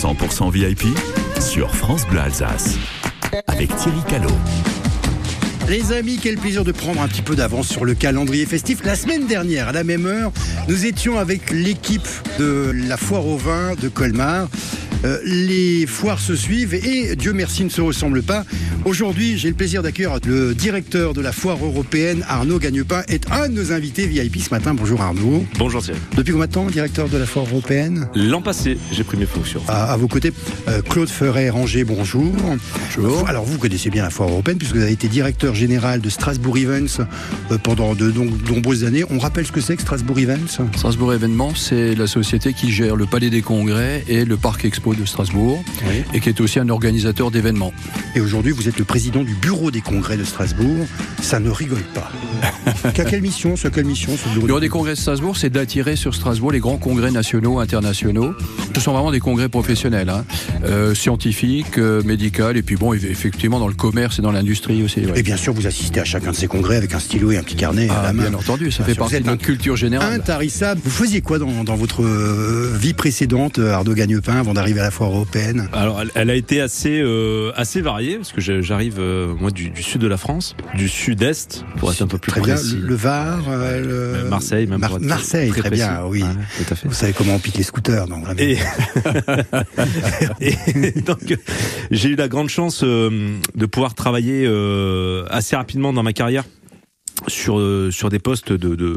100% VIP sur France Bleu Alsace avec Thierry Callot. Les amis, quel plaisir de prendre un petit peu d'avance sur le calendrier festif. La semaine dernière, à la même heure, nous étions avec l'équipe de la foire au vin de Colmar. Euh, les foires se suivent et Dieu merci ne se ressemble pas. Aujourd'hui, j'ai le plaisir d'accueillir le directeur de la foire européenne, Arnaud Gagnepin, est un de nos invités VIP ce matin. Bonjour Arnaud. Bonjour Thierry. Depuis combien de temps, directeur de la foire européenne? L'an passé, j'ai pris mes fonctions. À, vos côtés, euh, Claude Ferret-Ranger, bonjour. Bonjour. Alors vous connaissez bien la foire européenne puisque vous avez été directeur général de Strasbourg Events euh, pendant de, nombreuses années. On rappelle ce que c'est que Strasbourg Events? Strasbourg Événements, c'est la société qui gère le Palais des Congrès et le Parc Expo de Strasbourg et qui est aussi un organisateur d'événements. Et aujourd'hui, vous êtes le président du bureau des congrès de Strasbourg. Ça ne rigole pas. Qu'a quelle mission, ce quelle mission, ce bureau Le bureau des congrès de Strasbourg, c'est d'attirer sur Strasbourg les grands congrès nationaux, internationaux. Ce sont vraiment des congrès professionnels, hein. euh, scientifiques, euh, médicaux, et puis bon, effectivement dans le commerce et dans l'industrie aussi. Et bien sûr, vous assistez à chacun de ces congrès avec un stylo et un petit carnet à ah, la main. Bien entendu, ça fait partie de notre culture générale. Intarissable. Vous faisiez quoi dans, dans votre euh, vie précédente, Arnaud Gagnepin, avant d'arriver à la foire européenne Alors, elle, a été assez, euh, assez variée, parce que j'arrive, euh, moi, du, sud de la France, du sud-est, pour être un peu plus très précis. Bien, le, Var, euh, Marseille, même Marseille, très, bien, oui. tout à fait. Vous savez comment on pique les scooters, donc. Et, Et donc, j'ai eu la grande chance de pouvoir travailler assez rapidement dans ma carrière sur sur des postes de, de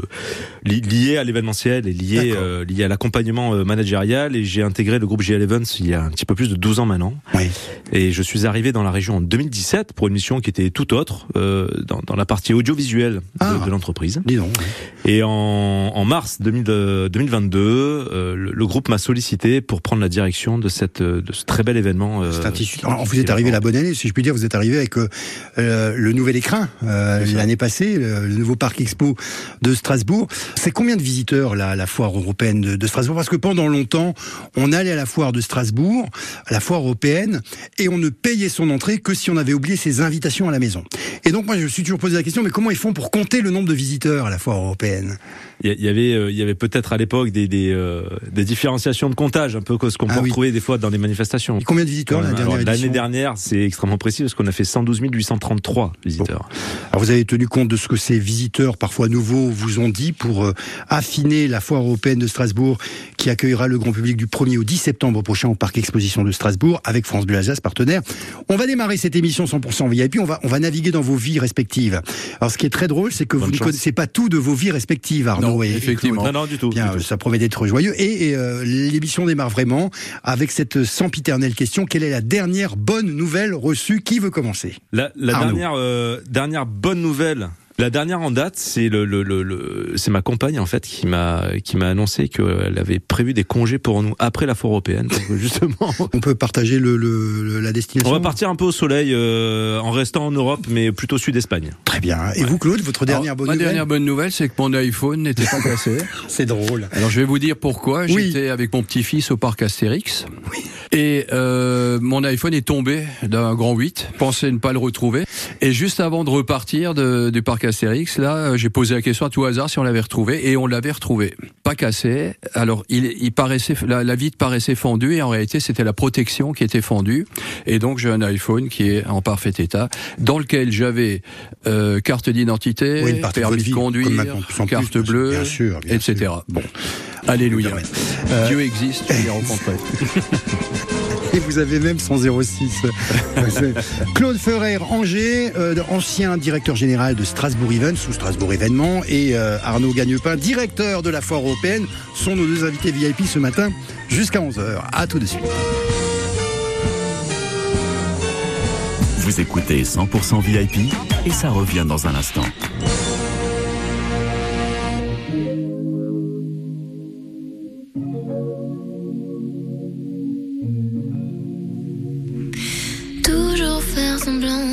liés à l'événementiel et liés euh, liés à l'accompagnement euh, managérial et j'ai intégré le groupe GL Events il y a un petit peu plus de 12 ans maintenant. Oui. Et je suis arrivé dans la région en 2017 pour une mission qui était tout autre euh, dans, dans la partie audiovisuelle de, ah. de l'entreprise. Dis donc. Et en, en mars 2000, 2022, le, le, groupe m'a sollicité pour prendre la direction de cette de ce très bel événement. Alors, vous êtes arrivé la bonne année, si je puis dire. Vous êtes arrivé avec le nouvel écrin l'année passée le nouveau parc expo de Strasbourg. C'est combien de visiteurs la, la foire européenne de, Strasbourg? Parce que pendant longtemps, on allait à la foire de Strasbourg, à la foire européenne, et on ne payait son entrée que si on avait oublié ses invitations à la maison. Et donc moi je me suis toujours posé la question, mais comment ils font pour compter le nombre de visiteurs à la foire européenne? Il y avait, euh, il y avait peut-être à l'époque des, des, euh, des, différenciations de comptage, un peu ce qu'on ah peut retrouver des fois dans des manifestations. Et combien de visiteurs L'année dernière, c'est extrêmement précis parce qu'on a fait 112 833 visiteurs. Alors vous avez tenu compte de ce que ces visiteurs, parfois nouveaux, vous ont dit pour euh, affiner la foire européenne de Strasbourg qui accueillera le grand public du 1er au 10 septembre prochain au parc exposition de Strasbourg avec France Bleu Alsace partenaire. On va démarrer cette émission 100% VIP, on va, on va naviguer dans vos vies respectives. Alors ce qui est très drôle, c'est que vous ne connaissez pas tout de vos vies respectives, Arnaud. Non, effectivement. Non, non, du tout. Bien, ça promet d'être joyeux. Et, euh, l'émission démarre vraiment avec cette sempiternelle question. Quelle est la dernière bonne nouvelle reçue? Qui veut commencer? La, la dernière, euh, dernière bonne nouvelle la dernière en date, c'est le, le, le, c'est ma compagne en fait qui m'a qui m'a annoncé qu'elle avait prévu des congés pour nous après la foire européenne. Donc, justement, on peut partager le, le, la destination. On va partir un peu au soleil euh, en restant en Europe, mais plutôt sud Espagne. Très bien. Et vous, Claude, votre dernière bonne ma nouvelle Ma dernière bonne nouvelle, c'est que mon iPhone n'était pas cassé. c'est drôle. Alors je vais vous dire pourquoi. J'étais avec mon petit-fils au parc Astérix. Oui. Et euh, mon iPhone est tombé d'un grand 8. Pensais ne pas le retrouver. Et juste avant de repartir de, du parc Astérix, là, euh, j'ai posé la question à tout hasard si on l'avait retrouvé et on l'avait retrouvé. Pas cassé. Alors, il, il paraissait, la, la vitre paraissait fendue et en réalité, c'était la protection qui était fendue. Et donc, j'ai un iPhone qui est en parfait état, dans lequel j'avais euh, carte d'identité, permis de, conduire, carte bleue, etc. Bon. Alléluia. Euh, Dieu existe, je l'ai rencontré. Et vous avez même son 06. Claude Ferrer, Angers, euh, ancien directeur général de Strasbourg Events ou Strasbourg Événements, et euh, Arnaud Gagnepin, directeur de la foire européenne, sont nos deux invités VIP ce matin jusqu'à 11h. À tout de suite. Vous écoutez 100% VIP et ça revient dans un instant.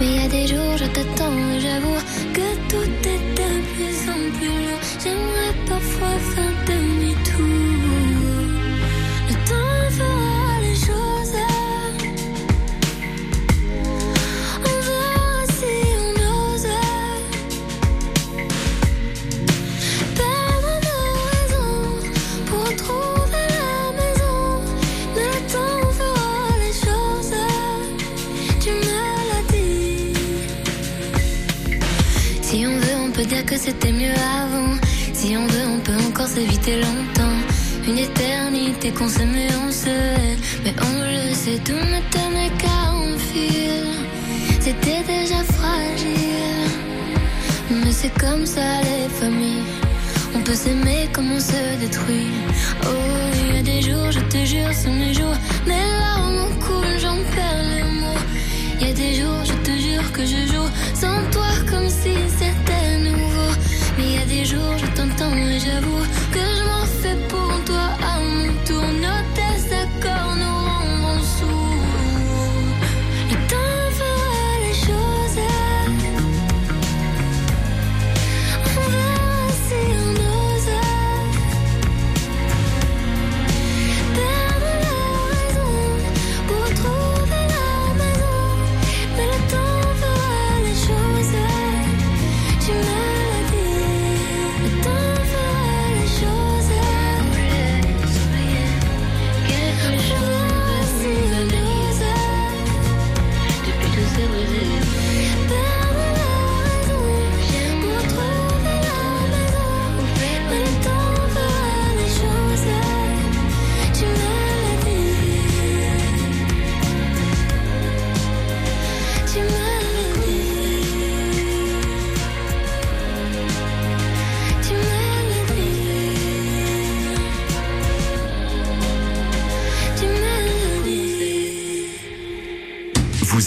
Mais il y a des jours, je t'attends j'avoue que tout est de plus en plus lourd. J'aimerais c'était mieux avant. Si on veut, on peut encore s'éviter longtemps. Une éternité qu'on s'aimait, on se hait. Mais on le sait, tout ne tenait qu'à un fil. C'était déjà fragile. Mais c'est comme ça les familles. On peut s'aimer comme on se détruit. Oh, il y a des jours, je te jure, sont mes jours. Mes jours, je t'entends et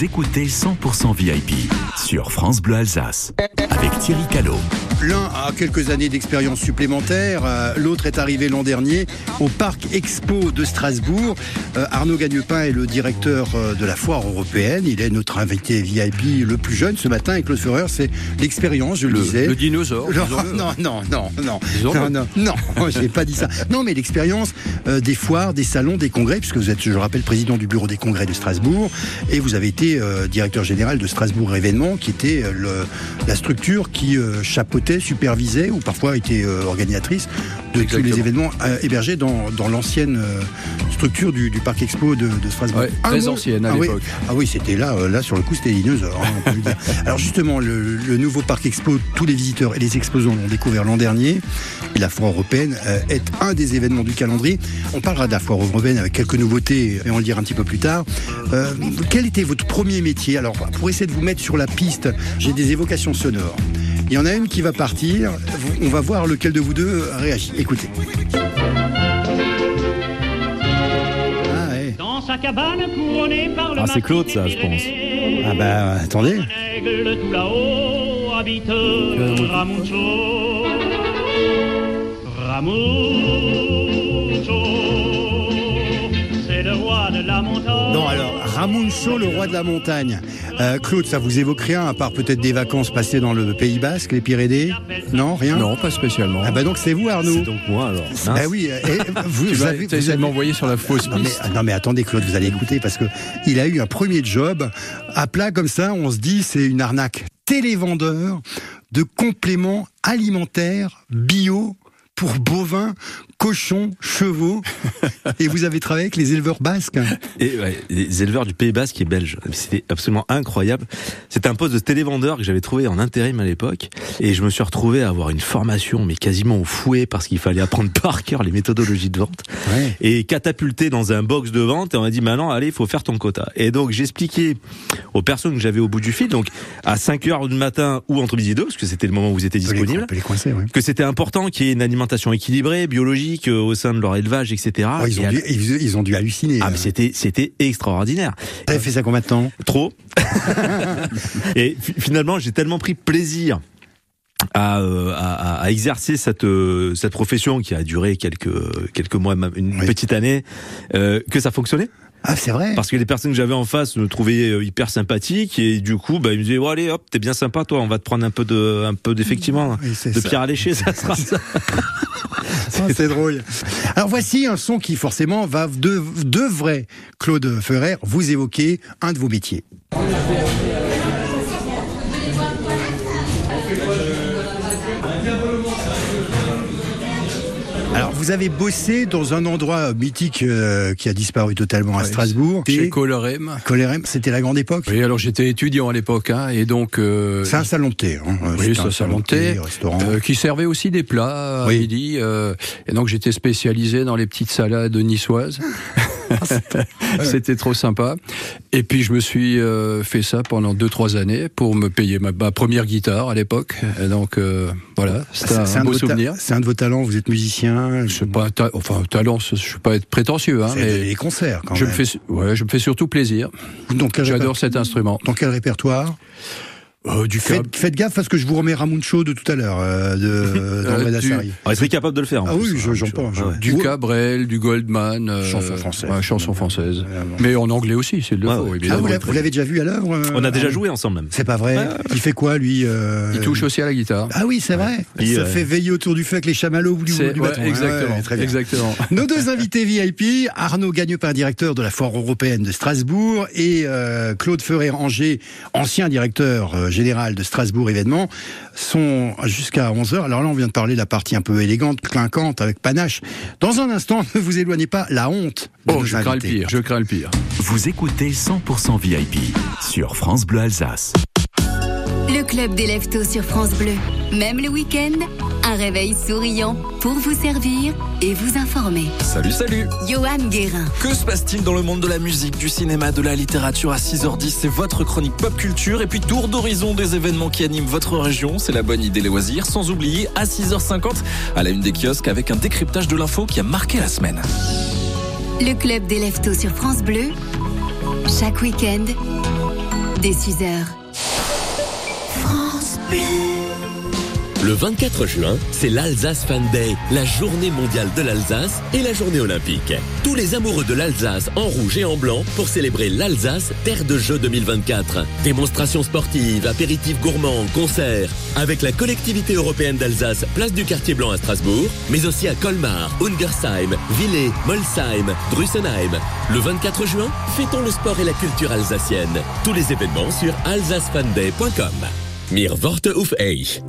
Écoutez 100% VIP sur France Bleu Alsace avec Thierry Callot. L'un a quelques années d'expérience supplémentaire, euh, l'autre est arrivé l'an dernier au Parc Expo de Strasbourg. Euh, Arnaud Gagnepin est le directeur euh, de la foire européenne. Il est notre invité VIP le plus jeune ce matin. Et Claude Ferrer, c'est l'expérience, je le, Le, disais. le dinosaure. Non, non, non, non, non, non, non, non, j'ai pas dit ça. Non, mais l'expérience des foires, des salons, des congrès, puisque vous êtes, je rappelle, président du bureau des congrès de Strasbourg, et vous avez été directeur général de Strasbourg Événements, qui était le, la structure qui euh, supervisait, ou parfois était euh, de tous les événements euh, hébergés dans, dans l'ancienne euh, structure du, du Parc Expo de, de Strasbourg. Ouais, très mot- ancienne à ah oui, l'époque. ah oui, c'était là, euh, là sur le coup, c'était dinosaure. hein, on peut le dire. Alors justement, le, le nouveau parc expo, tous les visiteurs et les exposants l'ont découvert l'an dernier. Et la foire européenne est un des événements du calendrier. On parlera de la foire européenne avec quelques nouveautés, et on le dira un petit peu plus tard. Euh, quel était votre premier métier? Alors, pour essayer de vous mettre sur la piste, j'ai des évocations sonores. Il y en a une qui va partir. On va voir lequel de vous deux réagit. Écoutez. Ah, ouais. Dans sa cabane couronnée par le Ah, c'est Claude, ça, je pense. Ah bah, attendez. Un aigle tout là-haut habite Ramucho. Ramucho, roi de la montagne. Non, alors, Ramuncho, le roi de la montagne. Euh, Claude, ça vous évoque rien, à part peut-être des vacances passées dans le Pays Basque, les Pyrénées? Non, rien? Non, pas spécialement. Ah bah donc c'est vous, Arnaud C'est donc moi alors. Bah Mince. oui, euh, et vous, vous avez, vous de avez- m'envoyer sur la fausse non mais, piste. non mais attendez Claude, vous allez écouter parce que il a eu un premier job à plat comme ça, on se dit c'est une arnaque. Télévendeur de compléments alimentaires bio pour bovins, cochons, chevaux. Et vous avez travaillé avec les éleveurs basques. Et ouais, les éleveurs du Pays Basque est belge. C'était absolument incroyable. C'était un poste de télévendeur que j'avais trouvé en intérim à l'époque. Et je me suis retrouvé à avoir une formation, mais quasiment au fouet, parce qu'il fallait apprendre par cœur les méthodologies de vente. Ouais. Et catapulté dans un box de vente. Et on m'a dit, maintenant, allez, il faut faire ton quota. Et donc, j'expliquais aux personnes que j'avais au bout du fil, donc à 5 heures du matin ou entre midi et deux, parce que c'était le moment où vous étiez disponible les coincer, ouais. que c'était important qu'il y ait une alimentation équilibrée, biologique euh, au sein de leur élevage, etc. Oh, ils, ont dû, ils, ils ont dû halluciner. Ah, euh. c'était c'était extraordinaire. Avez fait ça combien de temps? Trop. et fi- finalement, j'ai tellement pris plaisir à, à, à, exercer cette cette profession qui a duré quelques quelques mois, une petite année, que ça fonctionnait? Ah, c'est vrai. Parce que les personnes que j'avais en face me trouvaient euh, hyper sympathiques et du coup, bah, ils me disaient, bon, allez, hop, t'es bien sympa, toi, on va te prendre un peu de, un peu d'effectivement, de pierre à lécher, ça sera ça. c'est drôle. Alors voici un son qui forcément va de, devrait, Claude Ferrer, vous évoquer un de vos métiers. Vous avez bossé dans un endroit mythique euh, qui a disparu totalement à Strasbourg. Chez Colorem. Colorem, c'était la grande époque. Oui, alors j'étais étudiant à l'époque, hein, et donc. Euh, c'est un salon de thé. Hein. Oui, c'est un salon de thé, restaurant. Euh, qui servait aussi des plats à midi. et donc j'étais spécialisé dans les petites salades niçoises. C'était trop sympa. Et puis je me suis euh, fait ça pendant 2-3 années pour me payer ma, première guitare à l'époque. Donc euh, voilà, c'est un, beau souvenir. C'est un de vos talents. Vous êtes musicien. Je sais pas, enfin talent, je suis pas être prétentieux, hein, mais les concerts. Quand je me fais, ouais, je me fais surtout plaisir. J'adore cet instrument. Dans quel répertoire? Euh, du faites, faites, gaffe parce que je vous remets Ramon Chaud de tout à l'heure euh, de euh, du... ah, serait capable de le faire. ah oui, j'en pense. Du Cabrel, du Goldman, euh, chanson française, ouais, chanson française. Mais en anglais aussi, c'est le faut. Ah, vous l'avez déjà vu à l'œuvre On a déjà joué ensemble même. C'est pas vrai. Il fait quoi lui Il touche aussi à la guitare. Ah oui, c'est vrai. Ça fait veiller autour du feu avec les chamallows du, du bâton. Exactement. Très bien. Exactement. Nos deux invités VIP, Arnaud Gagnepin, directeur de la foire européenne de Strasbourg, et Claude Ferrer-Angers, ancien directeur général de Strasbourg événements sont jusqu'à 11h. Alors là, on vient de parler de la partie un peu élégante, clinquante, avec panache. Dans un instant, ne vous éloignez pas, la honte. oh, je crains le pire, je crains le pire. Vous écoutez 100% VIP sur France Bleu Alsace. Le club des lève sur France Bleu. Même le week-end, un réveil souriant pour vous servir et vous informer. Salut, salut Johan Guérin. Que se passe-t-il dans le monde de la musique, du cinéma, de la littérature à 6h10 C'est votre chronique pop culture et puis tour d'horizon des événements qui animent votre région. C'est la bonne idée, les loisirs. Sans oublier à 6h50 à la une des kiosques avec un décryptage de l'info qui a marqué la semaine. Le club des lève sur France Bleu. Chaque week-end, dès 6h. Le 24 juin, c'est l'Alsace Fan Day, la journée mondiale de l'Alsace et la journée olympique. Tous les amoureux de l'Alsace en rouge et en blanc pour célébrer l'Alsace Terre de Jeux 2024. Démonstrations sportives, apéritifs gourmands, concerts. Avec la collectivité européenne d'Alsace, place du quartier blanc à Strasbourg, mais aussi à Colmar, Ungersheim, Villers, Molsheim, Drussenheim. Le 24 juin, fêtons le sport et la culture alsacienne. Tous les événements sur alsacefanday.com. Mir Worte Eich.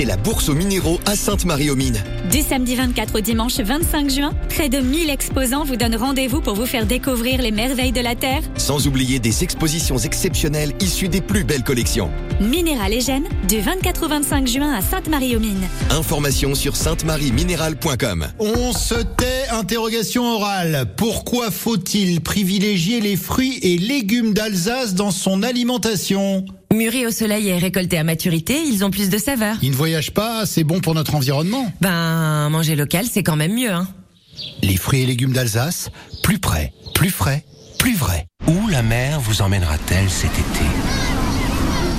C'est la bourse aux minéraux à Sainte-Marie-aux-Mines. Du samedi 24 au dimanche 25 juin, près de 1000 exposants vous donnent rendez-vous pour vous faire découvrir les merveilles de la Terre. Sans oublier des expositions exceptionnelles issues des plus belles collections. Minéral et Gènes, du 24 au 25 juin à Sainte-Marie-aux-Mines. Information sur sainte-marie-minéral.com. On se tait, interrogation orale. Pourquoi faut-il privilégier les fruits et légumes d'Alsace dans son alimentation? Mûris au soleil et récoltés à maturité, ils ont plus de saveur. Ils ne voyagent pas, c'est bon pour notre environnement. Ben, manger local, c'est quand même mieux, hein. Les fruits et légumes d'Alsace, plus près, plus frais, plus vrai. Où la mer vous emmènera-t-elle cet été?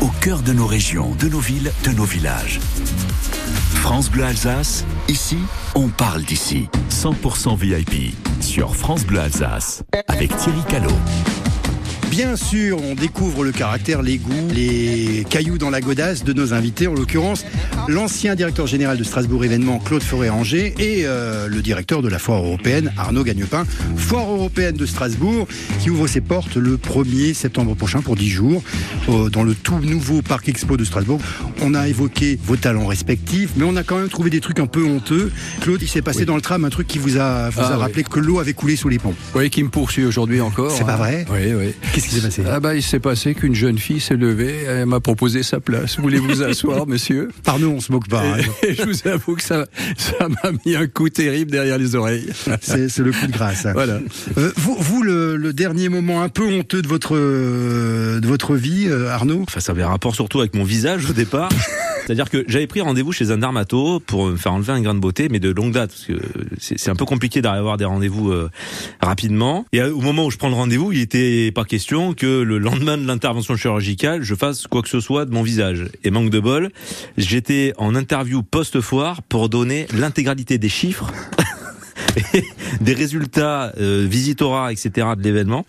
au cœur de nos régions, de nos villes, de nos villages. France Bleu Alsace, ici, on parle d'ici. 100% VIP sur France Bleu Alsace avec Thierry Callot. Bien sûr, on découvre le caractère, les goûts, les cailloux dans la godasse de nos invités, en l'occurrence l'ancien directeur général de Strasbourg événement Claude Forêt-Angers et euh, le directeur de la foire européenne Arnaud Gagnepin. Foire européenne de Strasbourg qui ouvre ses portes le 1er septembre prochain pour 10 jours dans le tout nouveau parc expo de Strasbourg. On a évoqué vos talents respectifs, mais on a quand même trouvé des trucs un peu honteux. Claude, il s'est passé dans le tram un truc qui vous a, vous a ah rappelé que l'eau avait coulé sous les ponts. Oui, qui me poursuit aujourd'hui encore. C'est pas vrai? Oui, oui. Qu'est-ce qui s'est passé Ah bah il s'est passé qu'une jeune fille s'est levée, elle m'a proposé sa place. Voulez-vous vous asseoir, monsieur Pardon, on se moque pas. hein. Et, et je vous avoue que ça, ça m'a mis un coup terrible derrière les oreilles. C'est c'est le coup de grâce. hein. Voilà. Euh, vous, vous le, le dernier moment un peu honteux de votre euh, de votre vie, euh, Arnaud Enfin, ça avait un rapport surtout avec mon visage au départ. C'est-à-dire que j'avais pris rendez-vous chez un dermato pour me faire enlever un grain de beauté, mais de longue date, parce que c'est un peu compliqué d'avoir des rendez-vous euh, rapidement. Et au moment où je prends le rendez-vous, il était pas question que le lendemain de l'intervention chirurgicale, je fasse quoi que ce soit de mon visage. Et manque de bol, j'étais en interview post-foire pour donner l'intégralité des chiffres. des résultats euh, visitorat etc de l'événement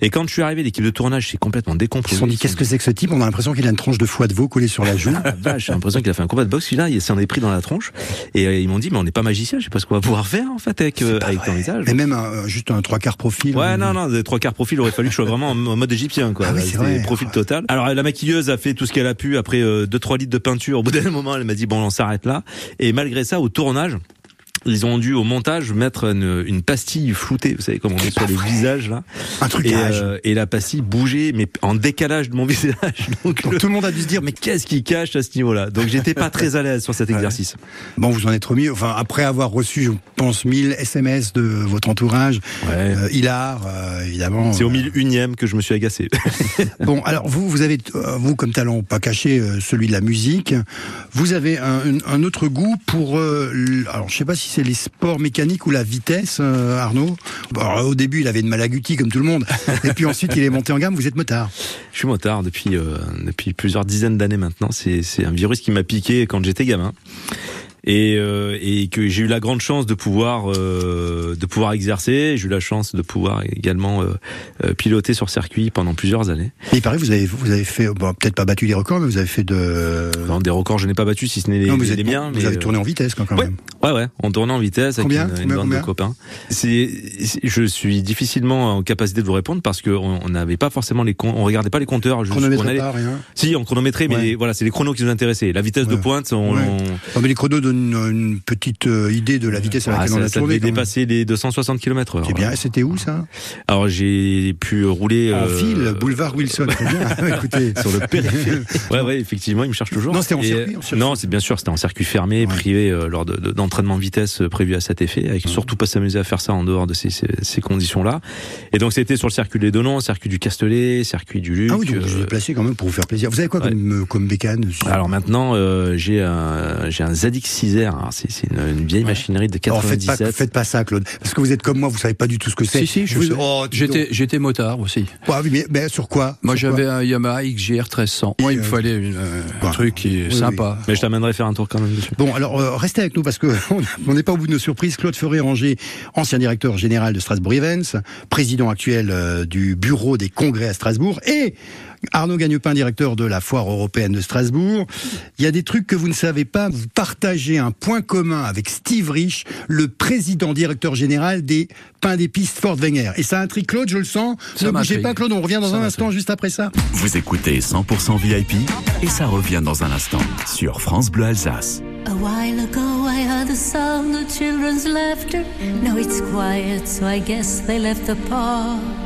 et quand je suis arrivé l'équipe de tournage s'est complètement Ils décomposée se sont dit qu'est-ce que c'est que ce type? On a l'impression qu'il a une tranche de foie de veau collée sur la joue. Ah, vache, j'ai l'impression qu'il a fait un combat de boxe celui-là il s'en est pris dans la tronche et euh, ils m'ont dit mais on n'est pas magicien je sais pas ce qu'on va pouvoir faire en fait avec, euh, avec ton visage Et même un- juste un trois quarts profil. Ouais, non, non, des trois quarts profil, aurait fallu que je sois vraiment en mode égyptien, quoi. Ah oui, c'est C'était vrai. profil total. Alors, la maquilleuse a fait tout ce qu'elle a pu après 2-3 litres de peinture. Au bout d'un moment, elle m'a dit, bon, on s'arrête là. Et malgré ça, au tournage, ils ont dû au montage mettre une, une pastille floutée, vous savez comment on est sur les visages là. Un Et, trucage. euh, et la pastille bougeait, mais en décalage de mon visage. Donc, Donc le- tout le monde a dû se dire mais qu'est-ce qui cache à ce niveau-là? Donc j'étais pas très à l'aise sur cet exercice. Bon, vous en êtes remis. Enfin, après avoir reçu, je pense, 1000 SMS de votre entourage, euh, Hilar, euh, évidemment. C'est au mille unième que je me suis agacé. Bon, alors vous, vous avez, euh, vous comme talent, pas caché euh, celui de la musique. Vous avez un, un- autre goût pour, euh, alors je sais pas si c'est les sports mécaniques ou la vitesse, euh, Arnaud. Au début, il avait une malaguti comme tout le monde, et puis ensuite il est monté en gamme. Vous êtes motard. Je suis motard depuis euh, plusieurs dizaines d'années maintenant. C'est un virus qui m'a piqué quand j'étais gamin. Et, euh, et que j'ai eu la grande chance de pouvoir euh, de pouvoir exercer. J'ai eu la chance de pouvoir également euh, euh, piloter sur circuit pendant plusieurs années. Et il paraît que vous avez, vous avez fait, bon, peut-être pas battu des records, mais vous avez fait de. Non, des records, je n'ai pas battu, si ce n'est les, Non, vous les êtes- miens. vous mais, avez euh, tourné en vitesse quand, quand ouais. même. Ouais, ouais, on tournait en vitesse avec Combien une, une Combien, bande combien de copains. C'est, je suis difficilement en capacité de vous répondre parce que on n'avait pas forcément les, on regardait pas les compteurs. Chronométré on allait- pas, rien. Si, on chronométrait, mais Ouais. voilà, c'est les chronos qui nous intéressaient. La vitesse de pointe, on, on- Non, mais les chronos donnent une, une petite euh, idée de la vitesse à Ah, laquelle on ça, a ça tourné. dépasser les 260 km/h. C'est bien. C'était où ça? Alors j'ai pu rouler En euh, ville, boulevard Wilson. Très bien. Écoutez, sur le périphérique. ouais, ouais, effectivement, il me cherche toujours. Non, c'était en Et, circuit, en circuit. Non, c'est bien sûr, c'était en circuit fermé, privé, euh, lors de- de- d'entraînement vitesse euh, prévu à cet effet, avec surtout pas s'amuser à faire ça en dehors de ces, ces, ces conditions-là. Et donc c'était sur le circuit des Donnons, circuit du Castellet, circuit du Luc. Ah oui, donc je euh, placé quand même pour vous faire plaisir. Vous avez quoi comme, euh, comme bécane? Alors maintenant, euh, j'ai un, j'ai un Zadig 6R. Alors, C'est c'est une, une vieille machinerie de Alors, faites 97. pas, faites pas ça, Claude. Parce que vous êtes comme moi, vous savez pas du tout ce que c'est. Si, si, je Vous- sais. Oh, J'étais, motard aussi. Ouais, oui, mais, mais sur quoi? Moi, Sur quoi? j'avais un Yamaha XGR 1300. Moi, il me fallait une, euh, un truc qui est Oui, sympa. Mais je t'amènerai faire un tour quand même dessus. Bon, alors euh, restez avec nous parce que on n'est pas au bout de nos surprises. Claude Ferré-Ranger, ancien directeur général de Strasbourg Events, président actuel euh, du bureau des congrès à Strasbourg, et Arnaud Gagnepin, directeur de la foire européenne de Strasbourg. Il y a des trucs que vous ne savez pas. Vous partagez un point commun avec Steve Rich, le président directeur général des pains d'épices Fort Wenger. Et ça intrigue Claude, je le sens. Ça ne bougez pas, Claude. On revient dans Ça un instant, juste après ça. Vous écoutez 100% VIP et ça revient dans un instant sur France Bleu Alsace. A while ago I heard the sound of children's laughter. Now it's quiet, so I guess they left the park.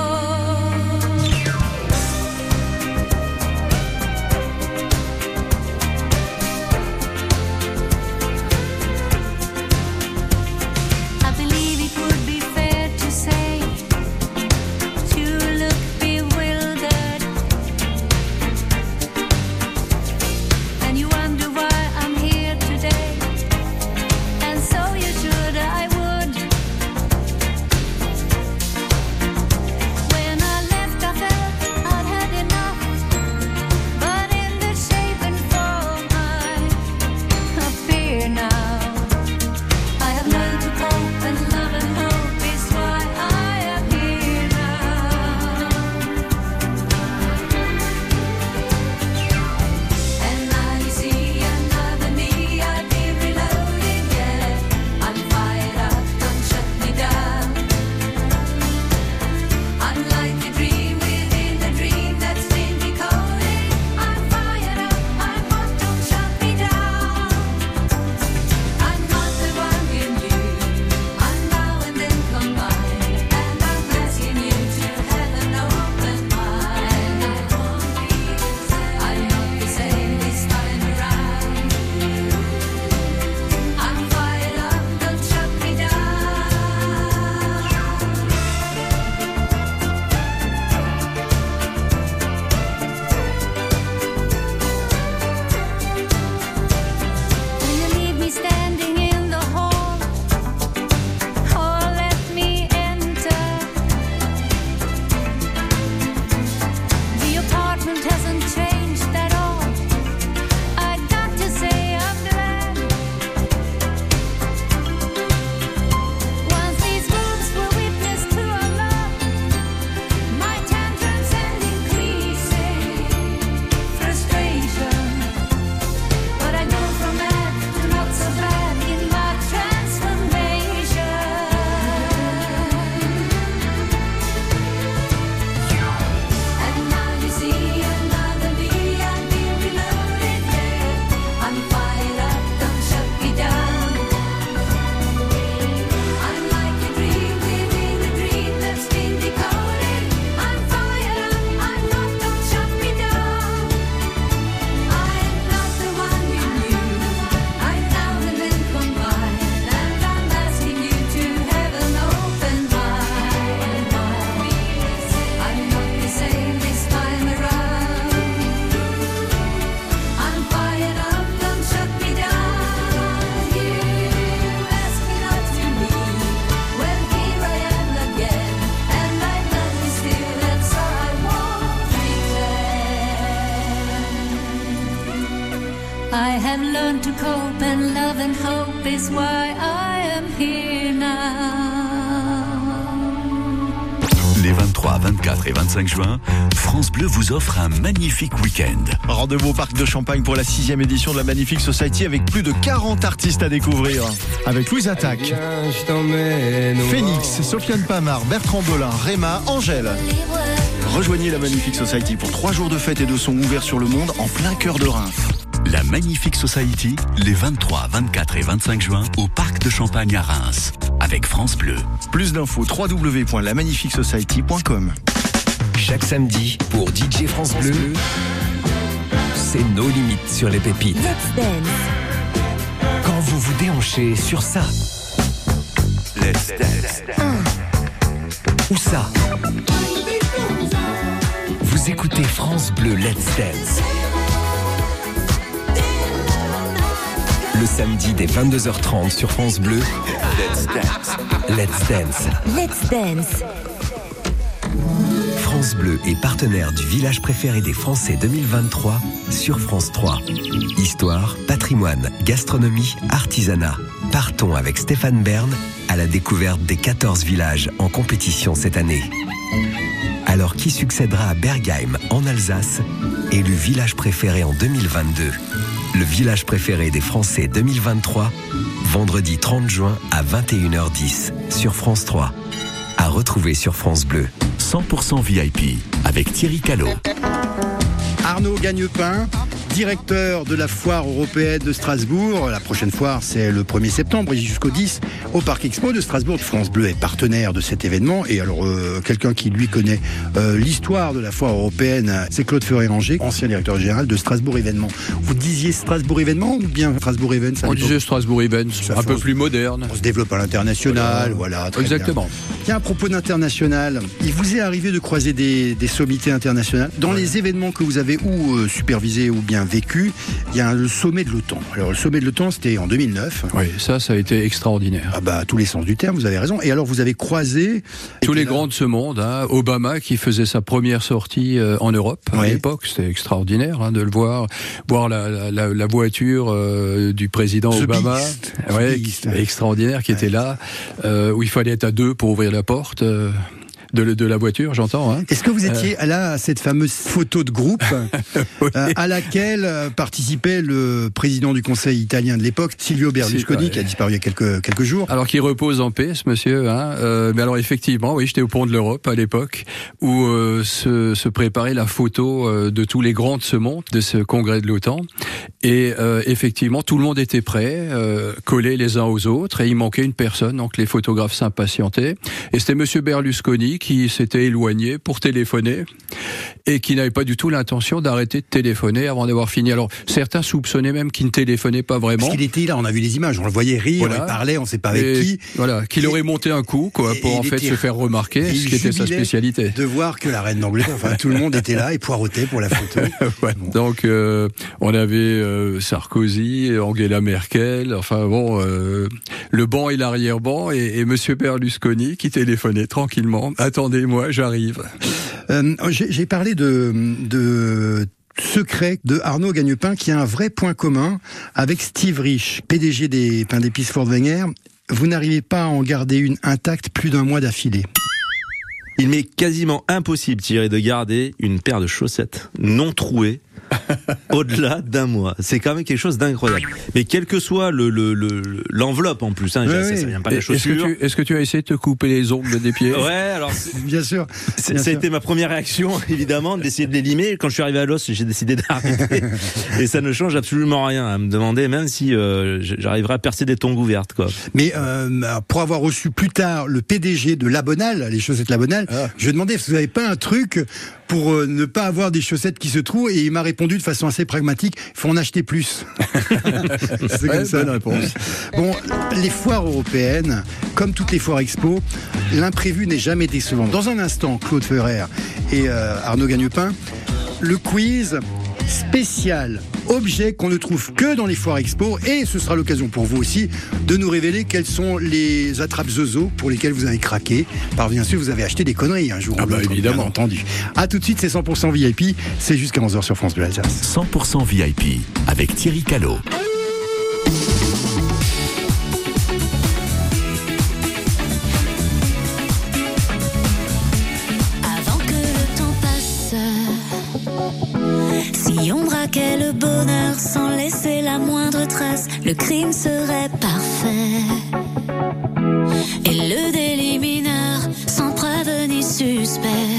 Les 23, 24 et 25 juin, France Bleu vous offre un magnifique week-end. Rendez-vous au Parc de Champagne pour la sixième édition de la Magnifique Society avec plus de 40 artistes à découvrir. Avec Louise Attaque, Phoenix, Sofiane Pamar, Bertrand Belin, Réma, Angèle. Rejoignez la Magnifique Society pour trois jours de fête et de son ouverts sur le monde en plein cœur de Reims. La Magnifique Society, les 23, 24 et 25 juin, au Parc de Champagne à Reims, avec France Bleu. Plus d'infos www.lamagnifiquesociety.com. Chaque samedi, pour DJ France Bleu, c'est nos limites sur les pépites. Quand vous vous déhanchez sur ça. Let's dance. Ou ça. Vous écoutez France Bleu Let's Dance. Le samedi dès 22h30 sur France Bleu. Let's Dance. Let's Dance. Let's Dance. France Bleu est partenaire du village préféré des Français 2023 sur France 3. Histoire, patrimoine, gastronomie, artisanat. Partons avec Stéphane Bern à la découverte des 14 villages en compétition cette année. Alors qui succédera à Bergheim en Alsace, élu village préféré en 2022 Le village préféré des Français 2023, vendredi 30 juin à 21h10 sur France 3. À retrouver sur France Bleu. 100% VIP avec Thierry Callot. Arnaud Gagnepin, directeur de la foire européenne de Strasbourg. La prochaine foire, c'est le 1er septembre et jusqu'au 10 au Parc Expo de Strasbourg. France Bleu est partenaire de cet événement. Et alors, euh, quelqu'un qui lui connaît euh, l'histoire de la foire européenne, c'est Claude Ferré-Ranger, ancien directeur général de Strasbourg Événements. Vous disiez Strasbourg Événements ou bien Strasbourg Events On disait Strasbourg Events, un peu plus moderne. On se développe à l'international, voilà. Exactement. bien. Tiens, à propos d'international, il vous est arrivé de croiser des, des sommités internationales Dans les événements que vous avez ou euh, supervisés ou bien vécus, il y a le sommet de l'OTAN. Alors, le sommet de l'OTAN, c'était en 2009. Oui, ça, ça a été extraordinaire. Ah bah, à tous les sens du terme, vous avez raison. Et alors, vous avez croisé... Tous les grands de ce monde, hein. Obama qui faisait sa première sortie euh, en Europe à l'époque, c'était extraordinaire hein, de le voir, voir la, la- la- la voiture euh, du président The Obama, Beast. Ouais, Beast. extraordinaire, qui était là, euh, où il fallait être à deux pour ouvrir la porte de, de la voiture, j'entends. Hein. Est-ce que vous Euh, étiez là à cette fameuse photo de groupe euh, à laquelle euh, participait le président du Conseil italien de l'époque, Silvio Berlusconi, qui a disparu il y a quelques, quelques jours Alors qu'il repose en paix, ce monsieur. Hein. Euh, mais alors effectivement, oui, j'étais au pont de l'Europe à l'époque où euh, se, se préparait la photo euh, de tous les grands de ce monde, de ce congrès de l'OTAN. Et euh, effectivement, tout le monde était prêt, euh, collés les uns aux autres, et il manquait une personne. Donc les photographes s'impatientaient. Et c'était monsieur Berlusconi qui s'était éloigné pour téléphoner et qui n'avait pas du tout l'intention d'arrêter de téléphoner avant d'avoir fini. Alors certains soupçonnaient même qu'il ne téléphonait pas vraiment. Parce qu'il était là, on a vu les images, on le voyait rire, Voilà. il parlait, on ne sait pas avec Et qui. Voilà, qu'il aurait monté un coup, quoi, Et- pour et en fait se faire remarquer, ce qui était sa spécialité. De voir que la reine d'Angleterre, enfin tout le monde était là et poireautait pour la photo. Ouais. Donc euh, on avait euh, Sarkozy, Angela Merkel, enfin bon, euh, le banc et l'arrière-banc, et, et Monsieur Berlusconi qui téléphonait tranquillement. Attendez-moi, j'arrive. Euh, J'ai j'ai parlé de, de secret de Arnaud Gagnepin qui a un vrai point commun avec Steve Rich, PDG des pains d'épices Fort Wenger. Vous n'arrivez pas à en garder une intacte plus d'un mois d'affilée. Il m'est quasiment impossible, Thierry, de garder une paire de chaussettes non trouées au-delà d'un mois. C'est quand même quelque chose d'incroyable. Mais quel que soit le le- le- l'enveloppe en plus, hein, Oui, ça, oui. ça vient pas de la Est-ce que, est-ce que tu as essayé de te couper les ongles des pieds? Ouais, alors Bien sûr. Bien ça a été ma première réaction, évidemment, d'essayer de les limer. Quand je suis arrivé à l'os, j'ai décidé d'arrêter. Et ça ne change absolument rien à me demander, même si euh, j'arriverai à percer des tongs ouvertes, quoi. Mais euh, pour avoir reçu plus tard le PDG de Labonal, les chaussettes Labonal, je lui ai demandé, est-ce que vous n'avez pas un truc pour euh, ne pas avoir des chaussettes qui se trouvent Et il m'a répondu de façon assez pragmatique, il faut en acheter plus. C'est Ouais, comme ça. bonne réponse. Bon, les foires européennes, comme toutes les foires expo, l'imprévu n'est jamais décevant. Dans un instant, Claude Ferrer et euh, Arnaud Gagnepin, le quiz spécial objet qu'on ne trouve que dans les foires expo et ce sera l'occasion pour vous aussi de nous révéler quels sont les attrapes zozo pour lesquels vous avez craqué. Par bien sûr, vous avez acheté des conneries un jour Ah ou bah, évidemment. bien entendu. À tout de suite, c'est 100% VIP, c'est jusqu'à 11h sur France Bleu Alsace. 100% VIP avec Thierry Callot. Si on braquait le bonheur sans laisser la moindre trace, le crime serait parfait. Et le délit mineur, sans preuve ni suspect.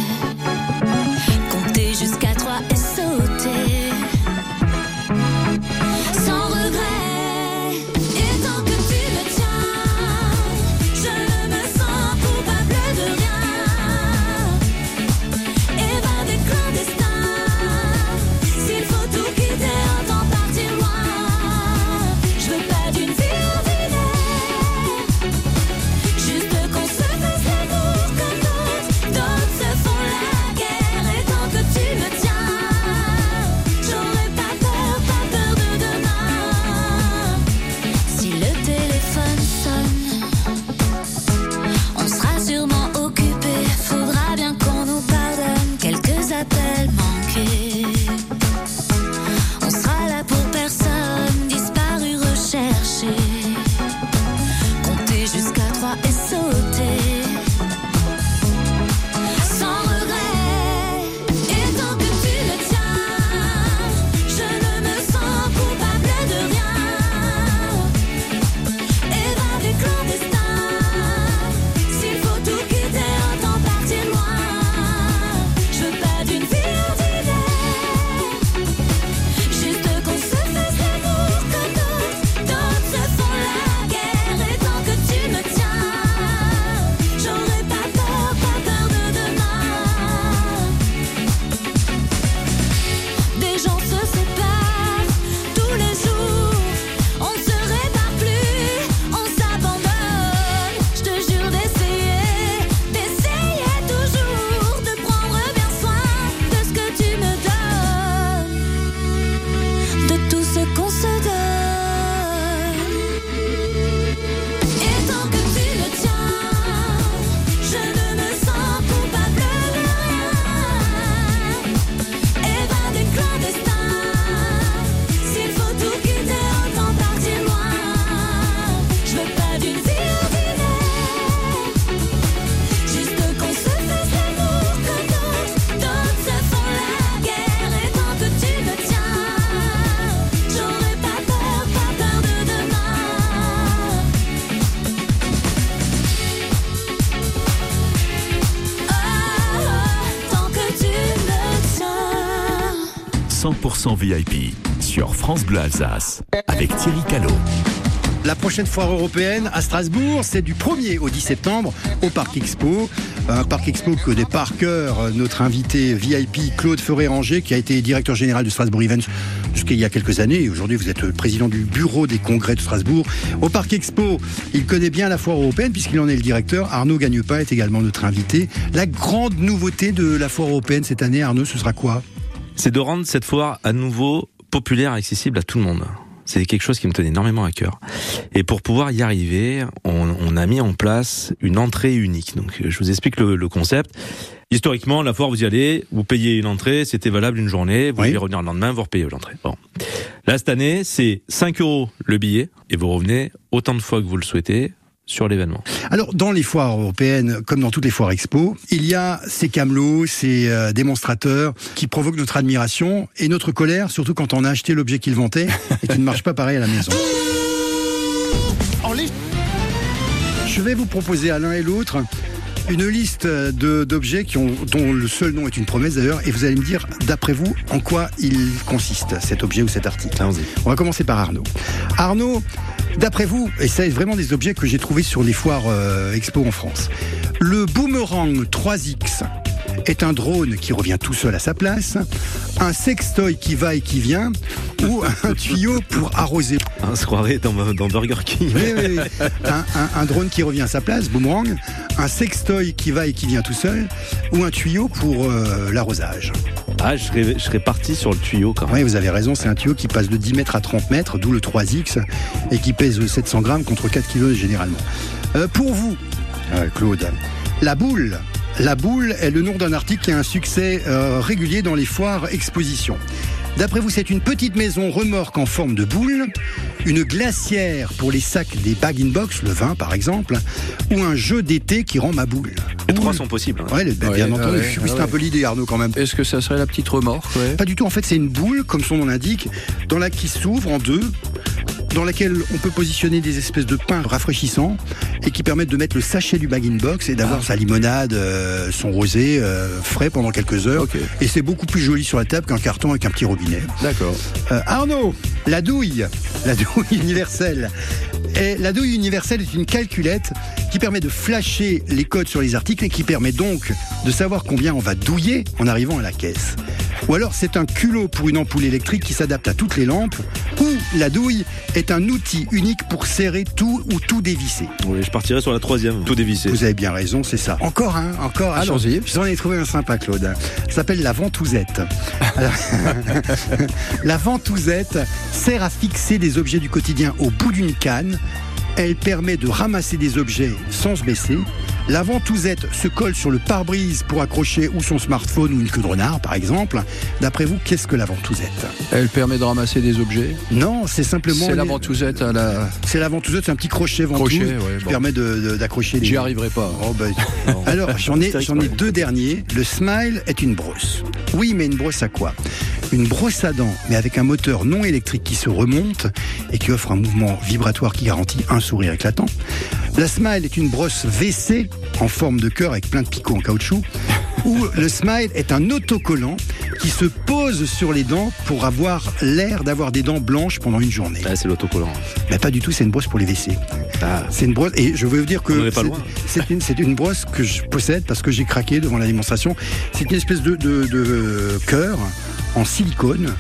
100% VIP sur France Bleu Alsace avec Thierry Callot. La prochaine foire européenne à Strasbourg, c'est du 1er au 10 septembre au Parc Expo. Un Parc Expo que des par cœur notre invité VIP Claude Ferré-Ranger, qui a été directeur général de Strasbourg Events jusqu'il y a quelques années. Aujourd'hui, vous êtes président du bureau des congrès de Strasbourg. Au Parc Expo, il connaît bien la foire européenne puisqu'il en est le directeur. Arnaud Gagnepin est également notre invité. La grande nouveauté de la foire européenne cette année, Arnaud, ce sera quoi? C'est de rendre cette foire à nouveau populaire et accessible à tout le monde. C'est quelque chose qui me tenait énormément à cœur. Et pour pouvoir y arriver, on, on a mis en place une entrée unique. Donc, je vous explique le, le, concept. Historiquement, la foire, vous y allez, vous payez une entrée, c'était valable une journée, vous Oui. allez revenir le lendemain, vous repayez l'entrée. Bon. Là, cette année, c'est 5 euros le billet, et vous revenez autant de fois que vous le souhaitez sur l'événement. Alors, dans les foires européennes, comme dans toutes les foires expo, il y a ces camelots, ces euh, démonstrateurs qui provoquent notre admiration et notre colère, surtout quand on a acheté l'objet qu'ils vantaient et qui ne marche pas pareil à la maison. Je vais vous proposer à l'un et l'autre une liste d'objets dont le seul nom est une promesse d'ailleurs, et vous allez me dire, d'après vous, en quoi il consiste, cet objet ou cet article? On va commencer par Arnaud. Arnaud, d'après vous, et ça est vraiment des objets que j'ai trouvés sur les foires euh, expo en France, le Boomerang 3X est un drone qui revient tout seul à sa place, un sextoy qui va et qui vient, ou un tuyau pour arroser. On se croirait dans, dans Burger King. Oui, oui, oui. Un, un- un drone qui revient à sa place, boomerang, un sextoy qui va et qui vient tout seul, ou un tuyau pour euh, l'arrosage. Ah, je serais, je serais parti sur le tuyau quand même. Oui, vous avez raison, c'est un tuyau qui passe de 10 mètres à 30 mètres, d'où le 3X, et qui pèse 700 grammes contre 4 kg généralement. Euh, pour vous, euh, Claude, la boule. La boule est le nom d'un article qui a un succès euh, régulier dans les foires expositions. D'après vous, c'est une petite maison remorque en forme de boule, une glacière pour les sacs des bag-in-box, le vin par exemple, ou un jeu d'été qui rend ma boule. Les trois sont possibles. hein. Ouais, bien Ouais, entendu. ouais, c'est ouais. un peu l'idée, Arnaud, quand même. Est-ce que ça serait la petite remorque ouais? Pas du tout. En fait, c'est une boule, comme son nom l'indique, dans la qui s'ouvre en deux, dans laquelle on peut positionner des espèces de pains rafraîchissants et qui permettent de mettre le sachet du bag in box et d'avoir sa limonade, euh, son rosé euh, frais pendant quelques heures. Et c'est beaucoup plus joli sur la table qu'un carton avec un petit robinet. D'accord. Euh, Arnaud, la douille, la douille universelle. Et la douille universelle est une calculette qui permet de flasher les codes sur les articles et qui permet donc de savoir combien on va douiller en arrivant à la caisse. Ou alors c'est un culot pour une ampoule électrique qui s'adapte à toutes les lampes. Ou la douille est un outil unique pour serrer tout ou tout dévisser. Oui, je partirais sur la troisième, tout dévissé. Vous avez bien raison, c'est ça. Encore un, encore un. Allons-y. J'en ai trouvé un sympa, Claude. Ça s'appelle la ventousette. Alors, la ventousette sert à fixer des objets du quotidien au bout d'une canne. Elle permet de ramasser des objets sans se baisser. La ventousette se colle sur le pare-brise pour accrocher ou son smartphone ou une queue de renard, par exemple. D'après vous, qu'est-ce que la ventousette Elle permet de ramasser des objets. Non, c'est simplement. C'est la ventousette à la. C'est la ventousette, c'est un petit crochet ventouse Crochet, ouais, qui bon. permet de- de- d'accrocher les. J'y arriverai pas. Oh, bah, Alors, j'en ai, j'en ai deux derniers. Le Smile est une brosse. Oui, mais une brosse à quoi? Une brosse à dents, mais avec un moteur non électrique qui se remonte et qui offre un mouvement vibratoire qui garantit un sourire éclatant. La Smile est une brosse WC en forme de cœur avec plein de picots en caoutchouc. Ou le Smile est un autocollant qui se pose sur les dents pour avoir l'air d'avoir des dents blanches pendant une journée. Ah, c'est l'autocollant. Mais pas du tout, c'est une brosse pour les WC. C'est une brosse, et je veux vous dire que c'est- une, brosse que je possède parce que j'ai craqué devant la démonstration. C'est une espèce de, de, de cœur en silicone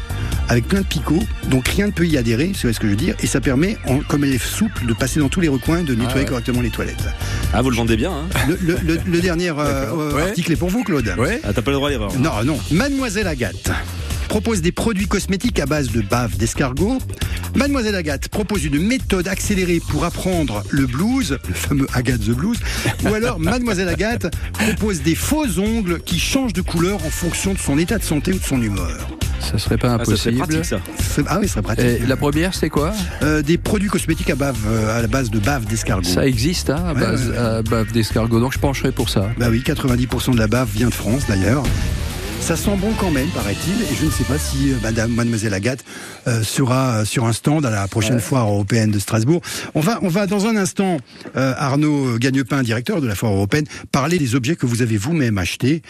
avec plein de picots, donc rien ne peut y adhérer, c'est ce que je veux dire, et ça permet, en- comme elle est souple, de passer dans tous les recoins, de nettoyer ouais. correctement les toilettes. Ah, vous le vendez bien, hein Le, le- le- le dernier euh, euh, Ouais. article est pour vous, Claude. Ouais. Ah, t'as pas le droit d'erreur. Non, non. Mademoiselle Agathe propose des produits cosmétiques à base de bave d'escargot. Mademoiselle Agathe propose une méthode accélérée pour apprendre le blues, le fameux Agathe the Blues. Ou alors Mademoiselle Agathe propose des faux ongles qui changent de couleur en fonction de son état de santé ou de son humeur. Ça serait pas Ah, ça serait impossible. pratique, ça. Ah oui, ce serait pratique. Et la première, c'est quoi? Euh, des produits cosmétiques à, bave, euh, à la base de bave d'escargot. Ça existe, hein, à Ouais, base, ouais. à bave d'escargot. Donc je pencherai pour ça. Bah oui, 90% de la bave vient de France d'ailleurs. Ça sent bon quand même, paraît-il, et je ne sais pas si euh, Madame, Mademoiselle Agathe euh, sera euh, sur un stand à la prochaine foire européenne de Strasbourg. On va, on va dans un instant, euh, Arnaud Gagnepin, directeur de la foire européenne, parler des objets que vous avez vous-même achetés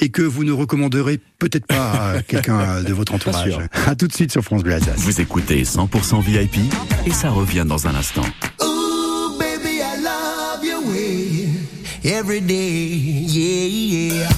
et que vous ne recommanderez peut-être pas à quelqu'un de votre entourage. À tout de suite sur France Bleu Alsace. Vous écoutez 100% VIP et ça revient dans un instant. Ooh, baby, I love your way every day. Yeah, yeah.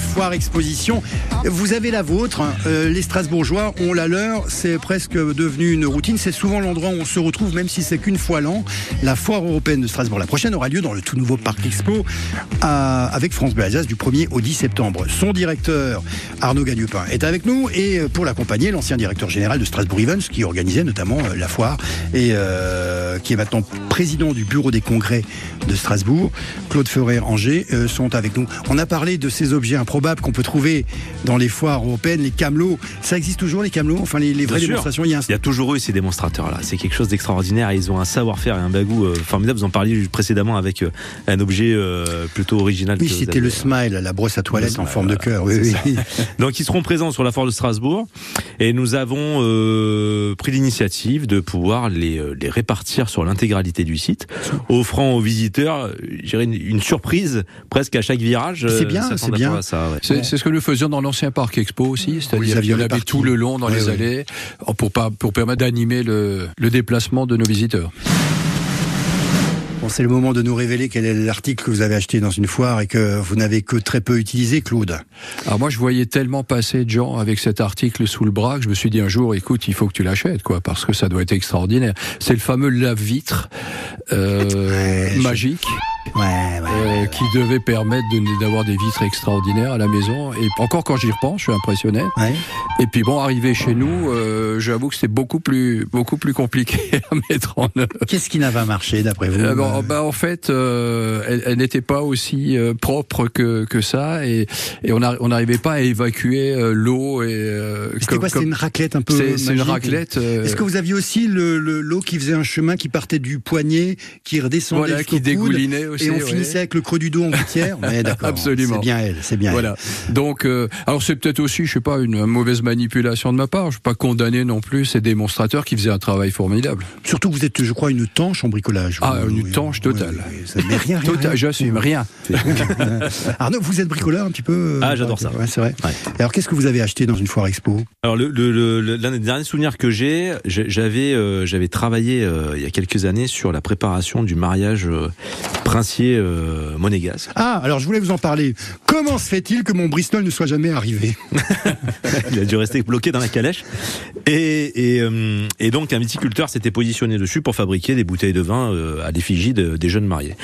Foires expositions. Vous avez la vôtre. hein. Euh, les Strasbourgeois ont la leur. C'est presque devenu une routine. C'est souvent l'endroit où on se retrouve, même si c'est qu'une fois l'an. La foire européenne de Strasbourg. La prochaine aura lieu dans le tout nouveau Parc Expo avec France Bleu du 1er au 10 septembre. Son directeur, Arnaud Gagnepin, est avec nous. Et euh, pour l'accompagner, l'ancien directeur général de Strasbourg Events, qui organisait notamment euh, la foire et qui est maintenant président du bureau des congrès de Strasbourg, Claude Ferrer-Angers, euh, sont avec nous. On a parlé de ces objets improbables qu'on peut trouver dans les foires européennes, les camelots. Ça existe toujours, les camelots? Enfin, les, les vraies sûr. démonstrations, il y a un... Il y a toujours eu ces démonstrateurs-là. C'est quelque chose d'extraordinaire ils ont un savoir-faire et un bagou euh, formidable. Vous en parliez précédemment avec euh, un objet euh, plutôt original. Oui, c'était avez, le smile, la brosse à toilette en forme de cœur. Oui, oui. Donc ils seront présents sur la foire de Strasbourg et nous avons euh, pris l'initiative de pouvoir les, les répartir sur l'intégralité du site, offrant aux visiteurs je dirais, une, une surprise presque à chaque virage. C'est bien, c'est bien. ouais. C'est ce que nous faisions dans l'ancien parc Expo aussi, c'est-à-dire qu'il y en avait tout le long dans Ouais, les ouais. allées pour, pas, pour permettre d'animer le, le déplacement de nos visiteurs. Bon, c'est le moment de nous révéler quel est l'article que vous avez acheté dans une foire et que vous n'avez que très peu utilisé, Claude. Alors moi, je voyais tellement passer de gens avec cet article sous le bras que je me suis dit un jour, écoute, il faut que tu l'achètes, quoi, parce que ça doit être extraordinaire. C'est le fameux lave-vitre euh, magique. Euh, qui devait permettre de- d'avoir des vitres extraordinaires à la maison. Et encore quand j'y repense, je suis impressionné. Et puis bon, arrivé chez nous, euh, j'avoue que c'était beaucoup plus, beaucoup plus compliqué à mettre en œuvre. Qu'est-ce qui n'a pas marché d'après vous Euh, bon, bah, en fait, euh, elle, elle n'était pas aussi euh, propre que, que ça, et, et on n'arrivait pas à évacuer euh, l'eau. et euh, C'était quoi C'était une raclette un peu C'est une raclette. euh, Est-ce que vous aviez aussi le- le- l'eau qui faisait un chemin qui partait du poignet, qui redescendait Voilà, qui dégoulinait aussi, et on ouais. finissait avec le creux du dos en gouttière Mais d'accord, Absolument. c'est bien elle, c'est bien Voilà. Donc, euh, alors c'est peut-être aussi, je sais pas, une mauvaise manipulation de ma part. Je ne pas condamner non plus ces démonstrateurs qui faisaient un travail formidable. elle. Surtout que vous êtes, je crois, une tanche en bricolage. Ah, Vous- une oui, tanche totale. ça- mais rien, rien, Total, rien. J'assume rien. Arnaud, vous êtes bricoleur un petit peu euh, Ah, j'adore ça. Ouais, c'est vrai. Alors, qu'est-ce que vous avez acheté dans une foire expo? Alors le, le, le- le- l'un des derniers souvenirs que j'ai, j'avais euh, j'avais travaillé euh, il y a quelques années sur la préparation du mariage euh, princier euh, monégasque. Ah, alors je voulais vous en parler. Comment se fait-il que mon Bristol ne soit jamais arrivé? Il a dû rester bloqué dans la calèche. Et, et, euh, et donc un viticulteur s'était positionné dessus pour fabriquer des bouteilles de vin euh, à l'effigie de- des jeunes mariés.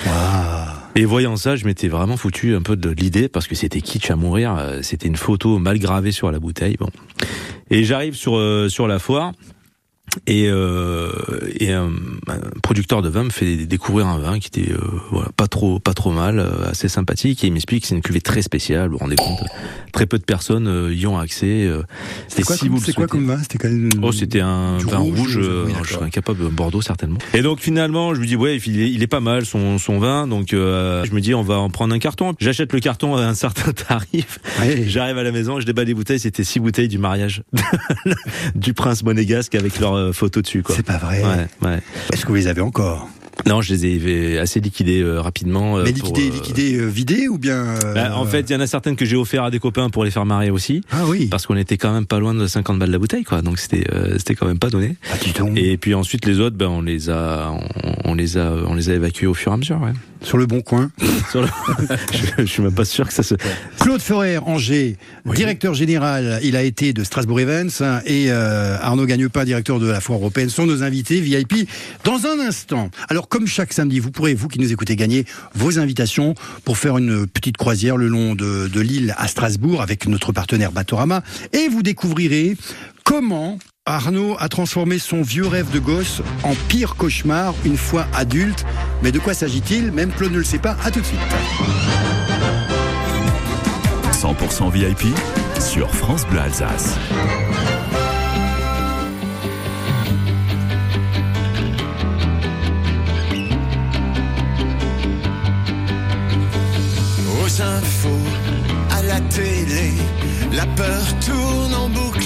Et voyant ça, je m'étais vraiment foutu un peu de l'idée parce que c'était kitsch à mourir. C'était une photo mal gravée sur la bouteille. Bon. Et j'arrive sur sur la foire. Et, euh, et un, un producteur de vin me fait découvrir un vin qui était euh, voilà, pas trop pas trop mal, euh, assez sympathique. Et il m'explique que c'est une cuvée très spéciale. Vous vous rendez compte Très peu de personnes euh, y ont accès. euh, C'était quoi, si comme- vous quoi comme vin? C'était quand même- Oh, c'était un vin rouge, rouge. oui, euh, je serais incapable Bordeaux certainement. Et donc finalement, je me dis ouais, il est, il est pas mal son, son vin. Donc euh, je me dis on va en prendre un carton. J'achète le carton à un certain tarif. J'arrive à la maison, je déballe les bouteilles. C'était six bouteilles du mariage du prince monégasque avec leur euh, photos dessus. quoi. C'est pas vrai. Ouais, ouais. Est-ce que vous les avez encore? Non, je les ai assez liquidés euh, rapidement. euh, Mais pour, liquidés, euh, liquidés, euh, vidés ou bien euh, bah, en fait, il y en a certaines que j'ai offert à des copains pour les faire marier aussi. Ah oui. Parce qu'on était quand même pas loin de 50 balles la bouteille, quoi. Donc c'était, euh, c'était quand même pas donné. Ah. Et puis ensuite les autres, ben on les a, on, on les a, on les a évacués au fur et à mesure. Ouais. Sur le bon coin. Sur le- je, je suis même pas sûr que ça se. Claude Ferrer, Angers, directeur général, il a été de Strasbourg Events, hein, et euh, Arnaud Gagnepin, directeur de la Foire européenne, sont nos invités VIP dans un instant. Alors, comme chaque samedi, vous pourrez, vous qui nous écoutez, gagner vos invitations pour faire une petite croisière le long de, de l'île à Strasbourg avec notre partenaire Batorama, et vous découvrirez comment Arnaud a transformé son vieux rêve de gosse en pire cauchemar une fois adulte? Mais de quoi s'agit-il? Même Claude ne le sait pas. À tout de suite. 100% VIP sur France Bleu Alsace. Aux infos, à la télé, la peur tourne en boucle.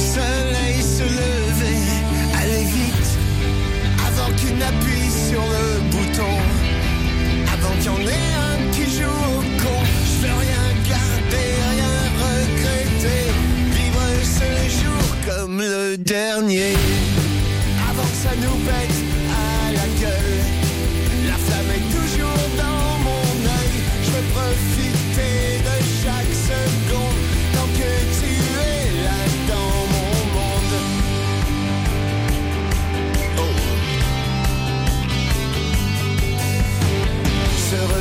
soleil se lever, aller vite, avant qu'il n'appuie sur le bouton, avant qu'il y en ait un qui joue au con. Je veux rien garder, rien regretter, vivre ce jour comme le dernier. Avant que ça nous pète